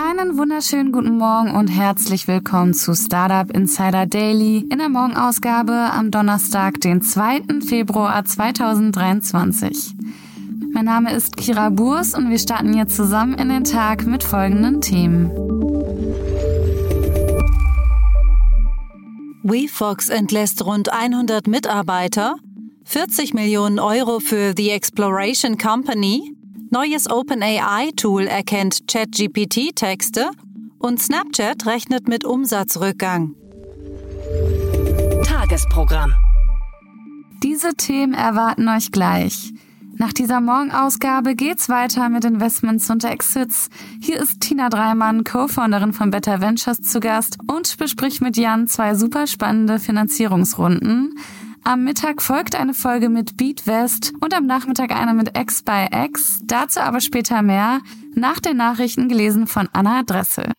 Einen wunderschönen guten Morgen und herzlich willkommen zu Startup Insider Daily in der Morgenausgabe am Donnerstag, den 2. Februar 2023. Mein Name ist Kira Burs und wir starten jetzt zusammen in den Tag mit folgenden Themen. WeFox entlässt rund 100 Mitarbeiter, 40 Millionen Euro für The Exploration Company, Neues OpenAI-Tool erkennt ChatGPT-Texte und Snapchat rechnet mit Umsatzrückgang. Tagesprogramm. Diese Themen erwarten euch gleich. Nach dieser Morgenausgabe geht's weiter mit Investments und Exits. Hier ist Tina Dreimann, Co-Founderin von Better Ventures zu Gast und bespricht mit Jan zwei super spannende Finanzierungsrunden. Am Mittag folgt eine Folge mit Beat West und am Nachmittag eine mit X by X. Dazu aber später mehr, nach den Nachrichten gelesen von Anna Dressel.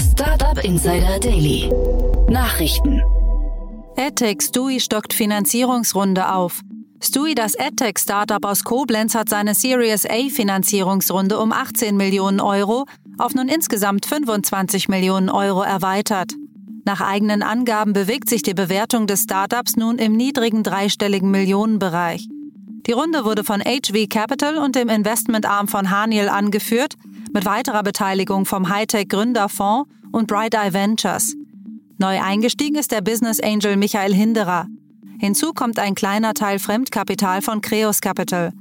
Startup Insider Daily. Nachrichten. EdTech Stui stockt Finanzierungsrunde auf. Stui, das EdTech-Startup aus Koblenz, hat seine Series A Finanzierungsrunde um 18 Millionen Euro auf nun insgesamt 25 Millionen Euro erweitert. Nach eigenen Angaben bewegt sich die Bewertung des Startups nun im niedrigen dreistelligen Millionenbereich. Die Runde wurde von HV Capital und dem Investmentarm von Haniel angeführt, mit weiterer Beteiligung vom Hightech Gründerfonds und Bright Eye Ventures. Neu eingestiegen ist der Business Angel Michael Hinderer. Hinzu kommt ein kleiner Teil Fremdkapital von Creos Capital.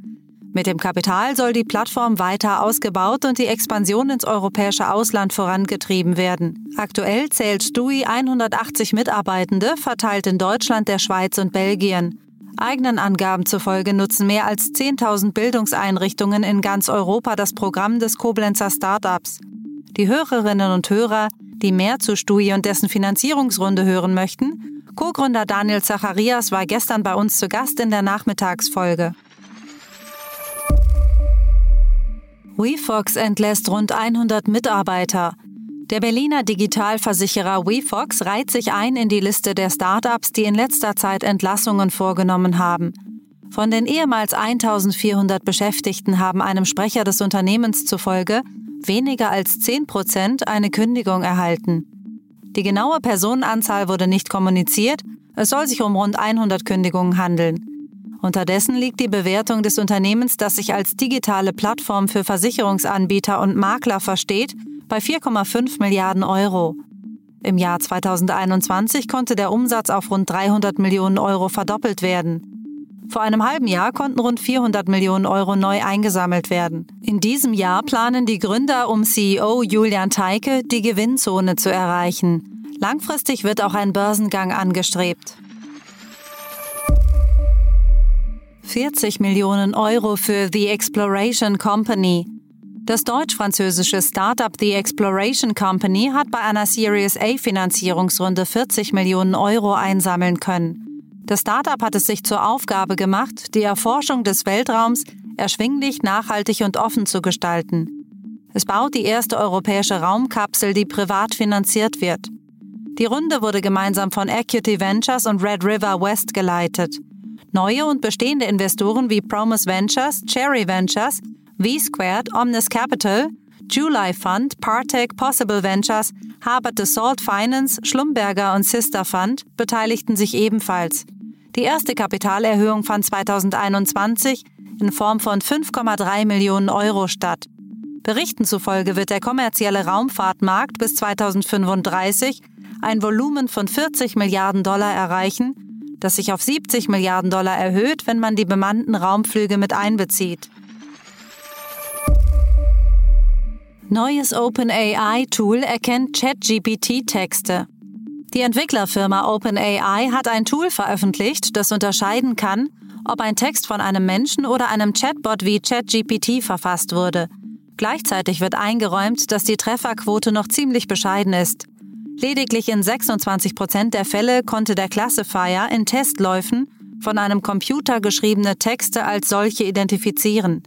Mit dem Kapital soll die Plattform weiter ausgebaut und die Expansion ins europäische Ausland vorangetrieben werden. Aktuell zählt Stui 180 Mitarbeitende, verteilt in Deutschland, der Schweiz und Belgien. Eigenen Angaben zufolge nutzen mehr als 10.000 Bildungseinrichtungen in ganz Europa das Programm des Koblenzer Startups. Die Hörerinnen und Hörer, die mehr zu Stui und dessen Finanzierungsrunde hören möchten, Co-Gründer Daniel Zacharias war gestern bei uns zu Gast in der Nachmittagsfolge. WeFox entlässt rund 100 Mitarbeiter. Der Berliner Digitalversicherer WeFox reiht sich ein in die Liste der Startups, die in letzter Zeit Entlassungen vorgenommen haben. Von den ehemals 1400 Beschäftigten haben einem Sprecher des Unternehmens zufolge weniger als 10 Prozent eine Kündigung erhalten. Die genaue Personenanzahl wurde nicht kommuniziert, es soll sich um rund 100 Kündigungen handeln. Unterdessen liegt die Bewertung des Unternehmens, das sich als digitale Plattform für Versicherungsanbieter und Makler versteht, bei 4,5 Milliarden Euro. Im Jahr 2021 konnte der Umsatz auf rund 300 Millionen Euro verdoppelt werden. Vor einem halben Jahr konnten rund 400 Millionen Euro neu eingesammelt werden. In diesem Jahr planen die Gründer um CEO Julian Teike, die Gewinnzone zu erreichen. Langfristig wird auch ein Börsengang angestrebt. 40 Millionen Euro für The Exploration Company. Das deutsch-französische Startup The Exploration Company hat bei einer Series A Finanzierungsrunde 40 Millionen Euro einsammeln können. Das Startup hat es sich zur Aufgabe gemacht, die Erforschung des Weltraums erschwinglich, nachhaltig und offen zu gestalten. Es baut die erste europäische Raumkapsel, die privat finanziert wird. Die Runde wurde gemeinsam von Equity Ventures und Red River West geleitet. Neue und bestehende Investoren wie Promise Ventures, Cherry Ventures, V-Squared, Omnis Capital, July Fund, Partech, Possible Ventures, Harvard Salt Finance, Schlumberger und Sister Fund beteiligten sich ebenfalls. Die erste Kapitalerhöhung fand 2021 in Form von 5,3 Millionen Euro statt. Berichten zufolge wird der kommerzielle Raumfahrtmarkt bis 2035 ein Volumen von 40 Milliarden Dollar erreichen das sich auf 70 Milliarden Dollar erhöht, wenn man die bemannten Raumflüge mit einbezieht. Neues OpenAI-Tool erkennt ChatGPT-Texte. Die Entwicklerfirma OpenAI hat ein Tool veröffentlicht, das unterscheiden kann, ob ein Text von einem Menschen oder einem Chatbot wie ChatGPT verfasst wurde. Gleichzeitig wird eingeräumt, dass die Trefferquote noch ziemlich bescheiden ist. Lediglich in 26 Prozent der Fälle konnte der Classifier in Testläufen von einem Computer geschriebene Texte als solche identifizieren.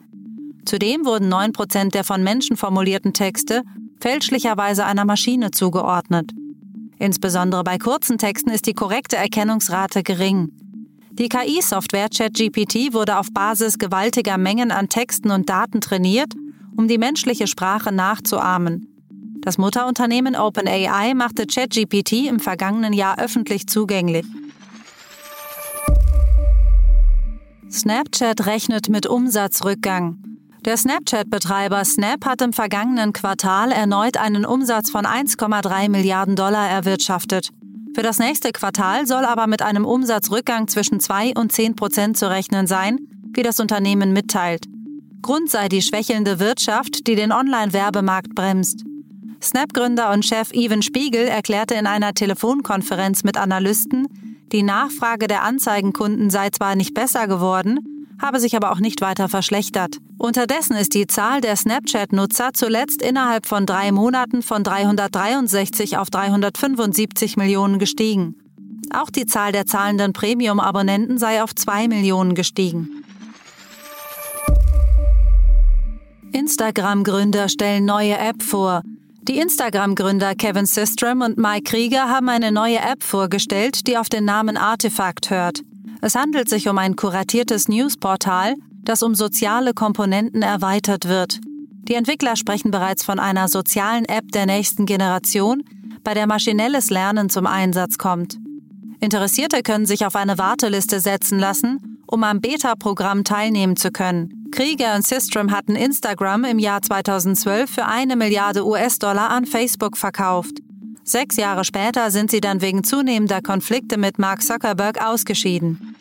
Zudem wurden 9 Prozent der von Menschen formulierten Texte fälschlicherweise einer Maschine zugeordnet. Insbesondere bei kurzen Texten ist die korrekte Erkennungsrate gering. Die KI-Software ChatGPT wurde auf Basis gewaltiger Mengen an Texten und Daten trainiert, um die menschliche Sprache nachzuahmen. Das Mutterunternehmen OpenAI machte ChatGPT im vergangenen Jahr öffentlich zugänglich. Snapchat rechnet mit Umsatzrückgang. Der Snapchat-Betreiber Snap hat im vergangenen Quartal erneut einen Umsatz von 1,3 Milliarden Dollar erwirtschaftet. Für das nächste Quartal soll aber mit einem Umsatzrückgang zwischen 2 und 10 Prozent zu rechnen sein, wie das Unternehmen mitteilt. Grund sei die schwächelnde Wirtschaft, die den Online-Werbemarkt bremst. Snap-Gründer und Chef Evan Spiegel erklärte in einer Telefonkonferenz mit Analysten, die Nachfrage der Anzeigenkunden sei zwar nicht besser geworden, habe sich aber auch nicht weiter verschlechtert. Unterdessen ist die Zahl der Snapchat-Nutzer zuletzt innerhalb von drei Monaten von 363 auf 375 Millionen gestiegen. Auch die Zahl der zahlenden Premium-Abonnenten sei auf zwei Millionen gestiegen. Instagram-Gründer stellen neue App vor. Die Instagram-Gründer Kevin Systrom und Mike Krieger haben eine neue App vorgestellt, die auf den Namen Artifact hört. Es handelt sich um ein kuratiertes Newsportal, das um soziale Komponenten erweitert wird. Die Entwickler sprechen bereits von einer sozialen App der nächsten Generation, bei der maschinelles Lernen zum Einsatz kommt. Interessierte können sich auf eine Warteliste setzen lassen, um am Beta-Programm teilnehmen zu können. Krieger und Systrom hatten Instagram im Jahr 2012 für eine Milliarde US-Dollar an Facebook verkauft. Sechs Jahre später sind sie dann wegen zunehmender Konflikte mit Mark Zuckerberg ausgeschieden.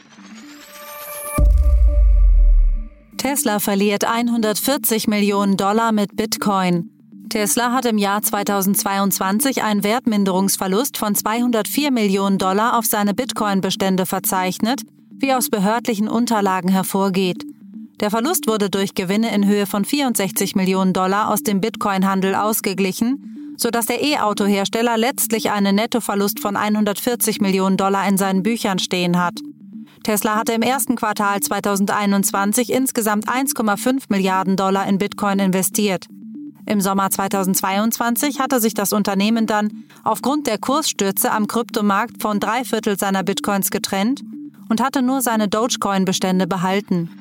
Tesla verliert 140 Millionen Dollar mit Bitcoin. Tesla hat im Jahr 2022 einen Wertminderungsverlust von 204 Millionen Dollar auf seine Bitcoin-Bestände verzeichnet, wie aus behördlichen Unterlagen hervorgeht. Der Verlust wurde durch Gewinne in Höhe von 64 Millionen Dollar aus dem Bitcoin-Handel ausgeglichen, sodass der E-Auto-Hersteller letztlich einen Nettoverlust von 140 Millionen Dollar in seinen Büchern stehen hat. Tesla hatte im ersten Quartal 2021 insgesamt 1,5 Milliarden Dollar in Bitcoin investiert. Im Sommer 2022 hatte sich das Unternehmen dann aufgrund der Kursstürze am Kryptomarkt von drei Viertel seiner Bitcoins getrennt und hatte nur seine Dogecoin-Bestände behalten.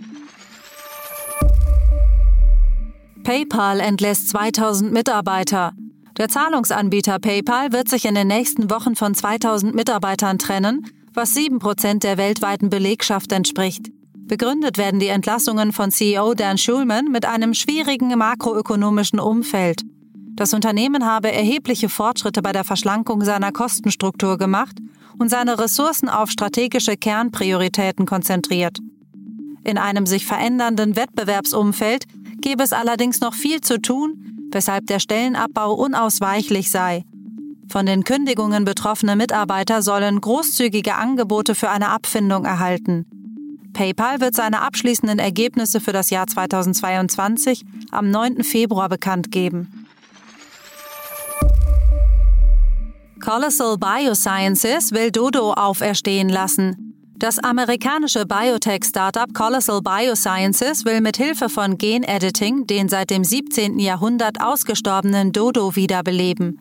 PayPal entlässt 2000 Mitarbeiter. Der Zahlungsanbieter PayPal wird sich in den nächsten Wochen von 2000 Mitarbeitern trennen was sieben Prozent der weltweiten Belegschaft entspricht. Begründet werden die Entlassungen von CEO Dan Schulman mit einem schwierigen makroökonomischen Umfeld. Das Unternehmen habe erhebliche Fortschritte bei der Verschlankung seiner Kostenstruktur gemacht und seine Ressourcen auf strategische Kernprioritäten konzentriert. In einem sich verändernden Wettbewerbsumfeld gäbe es allerdings noch viel zu tun, weshalb der Stellenabbau unausweichlich sei von den Kündigungen betroffene Mitarbeiter sollen großzügige Angebote für eine Abfindung erhalten. PayPal wird seine abschließenden Ergebnisse für das Jahr 2022 am 9. Februar bekannt geben. Colossal Biosciences will Dodo auferstehen lassen. Das amerikanische Biotech-Startup Colossal Biosciences will mit Hilfe von Genediting den seit dem 17. Jahrhundert ausgestorbenen Dodo wiederbeleben.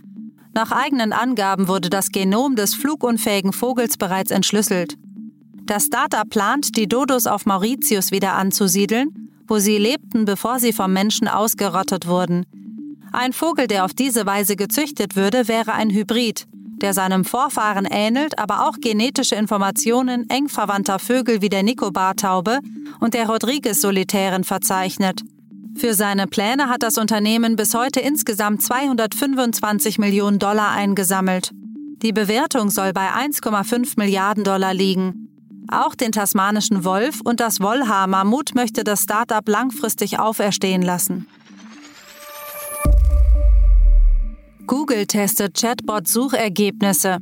Nach eigenen Angaben wurde das Genom des flugunfähigen Vogels bereits entschlüsselt. Das Startup plant, die Dodos auf Mauritius wieder anzusiedeln, wo sie lebten, bevor sie vom Menschen ausgerottet wurden. Ein Vogel, der auf diese Weise gezüchtet würde, wäre ein Hybrid, der seinem Vorfahren ähnelt, aber auch genetische Informationen eng verwandter Vögel wie der Nikobartaube und der Rodriguez-Solitären verzeichnet. Für seine Pläne hat das Unternehmen bis heute insgesamt 225 Millionen Dollar eingesammelt. Die Bewertung soll bei 1,5 Milliarden Dollar liegen. Auch den tasmanischen Wolf und das Wollhaar-Mammut möchte das Startup langfristig auferstehen lassen. Google testet Chatbot-Suchergebnisse.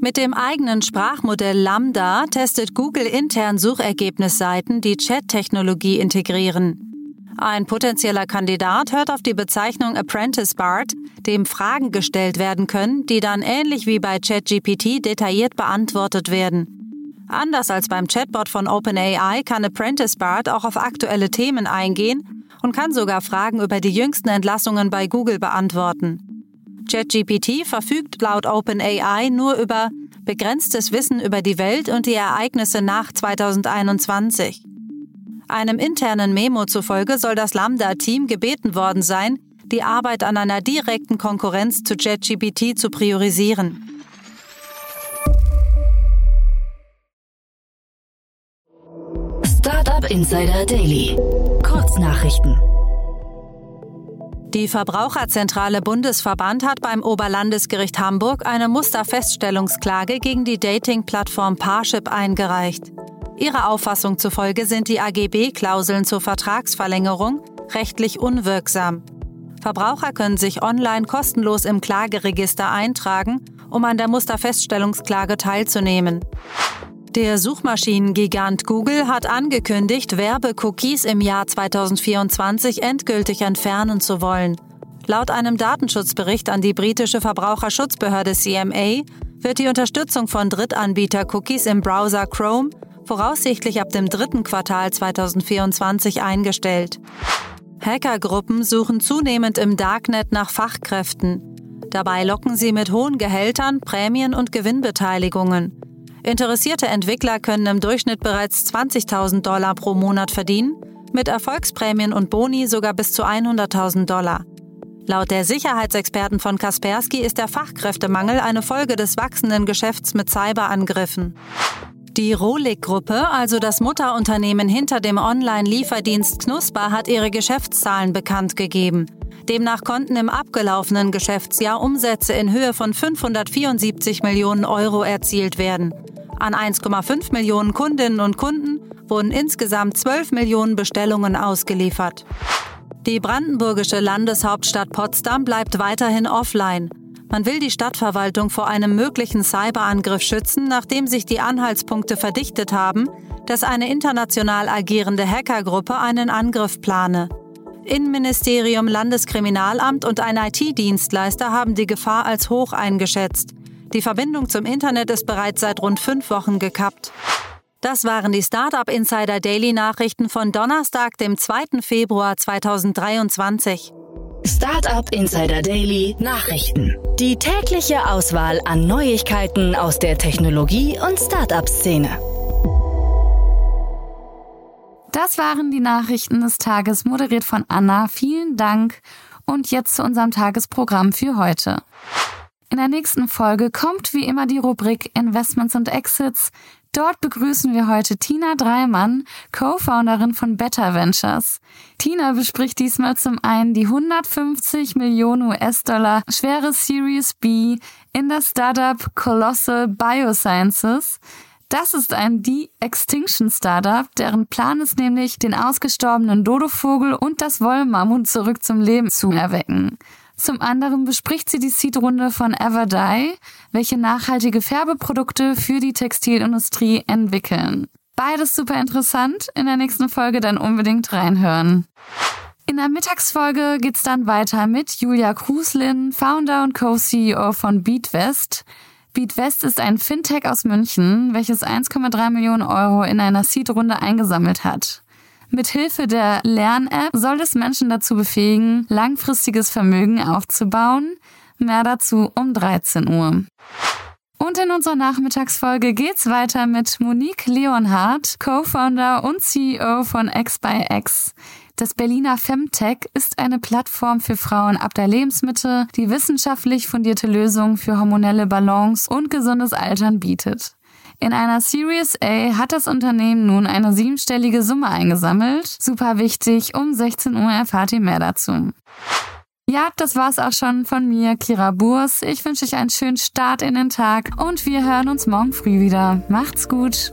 Mit dem eigenen Sprachmodell Lambda testet Google intern Suchergebnisseiten, die Chat-Technologie integrieren. Ein potenzieller Kandidat hört auf die Bezeichnung Apprentice Bard, dem Fragen gestellt werden können, die dann ähnlich wie bei ChatGPT detailliert beantwortet werden. Anders als beim Chatbot von OpenAI kann Apprentice Bard auch auf aktuelle Themen eingehen und kann sogar Fragen über die jüngsten Entlassungen bei Google beantworten. ChatGPT verfügt laut OpenAI nur über begrenztes Wissen über die Welt und die Ereignisse nach 2021. Einem internen Memo zufolge soll das Lambda-Team gebeten worden sein, die Arbeit an einer direkten Konkurrenz zu ChatGPT zu priorisieren. Startup Insider Daily. Kurznachrichten. Die Verbraucherzentrale Bundesverband hat beim Oberlandesgericht Hamburg eine Musterfeststellungsklage gegen die Dating-Plattform Parship eingereicht. Ihrer Auffassung zufolge sind die AGB-Klauseln zur Vertragsverlängerung rechtlich unwirksam. Verbraucher können sich online kostenlos im Klageregister eintragen, um an der Musterfeststellungsklage teilzunehmen. Der Suchmaschinengigant Google hat angekündigt, Werbecookies im Jahr 2024 endgültig entfernen zu wollen. Laut einem Datenschutzbericht an die britische Verbraucherschutzbehörde CMA wird die Unterstützung von Drittanbieter-Cookies im Browser Chrome voraussichtlich ab dem dritten Quartal 2024 eingestellt. Hackergruppen suchen zunehmend im Darknet nach Fachkräften. Dabei locken sie mit hohen Gehältern, Prämien und Gewinnbeteiligungen. Interessierte Entwickler können im Durchschnitt bereits 20.000 Dollar pro Monat verdienen, mit Erfolgsprämien und Boni sogar bis zu 100.000 Dollar. Laut der Sicherheitsexperten von Kaspersky ist der Fachkräftemangel eine Folge des wachsenden Geschäfts mit Cyberangriffen. Die Rohlig-Gruppe, also das Mutterunternehmen hinter dem Online-Lieferdienst Knusper, hat ihre Geschäftszahlen bekannt gegeben. Demnach konnten im abgelaufenen Geschäftsjahr Umsätze in Höhe von 574 Millionen Euro erzielt werden. An 1,5 Millionen Kundinnen und Kunden wurden insgesamt 12 Millionen Bestellungen ausgeliefert. Die brandenburgische Landeshauptstadt Potsdam bleibt weiterhin offline. Man will die Stadtverwaltung vor einem möglichen Cyberangriff schützen, nachdem sich die Anhaltspunkte verdichtet haben, dass eine international agierende Hackergruppe einen Angriff plane. Innenministerium, Landeskriminalamt und ein IT-Dienstleister haben die Gefahr als hoch eingeschätzt. Die Verbindung zum Internet ist bereits seit rund fünf Wochen gekappt. Das waren die Startup Insider Daily Nachrichten von Donnerstag, dem 2. Februar 2023. Startup Insider Daily Nachrichten. Die tägliche Auswahl an Neuigkeiten aus der Technologie- und Startup-Szene. Das waren die Nachrichten des Tages, moderiert von Anna. Vielen Dank. Und jetzt zu unserem Tagesprogramm für heute. In der nächsten Folge kommt wie immer die Rubrik Investments und Exits. Dort begrüßen wir heute Tina Dreimann, Co-Founderin von Better Ventures. Tina bespricht diesmal zum einen die 150 Millionen US-Dollar schwere Series B in das Startup Colossal Biosciences. Das ist ein De-Extinction Startup, deren Plan ist nämlich, den ausgestorbenen Dodovogel und das Wollmammut zurück zum Leben zu erwecken. Zum anderen bespricht sie die Seed-Runde von Everdye, welche nachhaltige Färbeprodukte für die Textilindustrie entwickeln. Beides super interessant. In der nächsten Folge dann unbedingt reinhören. In der Mittagsfolge geht's dann weiter mit Julia Kruslin, Founder und Co-CEO von BeatWest. BeatWest ist ein Fintech aus München, welches 1,3 Millionen Euro in einer Seed-Runde eingesammelt hat. Mithilfe der Lern-App soll es Menschen dazu befähigen, langfristiges Vermögen aufzubauen. Mehr dazu um 13 Uhr. Und in unserer Nachmittagsfolge geht's weiter mit Monique Leonhardt, Co-Founder und CEO von X by X. Das Berliner Femtech ist eine Plattform für Frauen ab der Lebensmitte, die wissenschaftlich fundierte Lösungen für hormonelle Balance und gesundes Altern bietet. In einer Series A hat das Unternehmen nun eine siebenstellige Summe eingesammelt. Super wichtig, um 16 Uhr erfahrt ihr mehr dazu. Ja, das war's auch schon von mir, Kira Burs. Ich wünsche euch einen schönen Start in den Tag und wir hören uns morgen früh wieder. Macht's gut!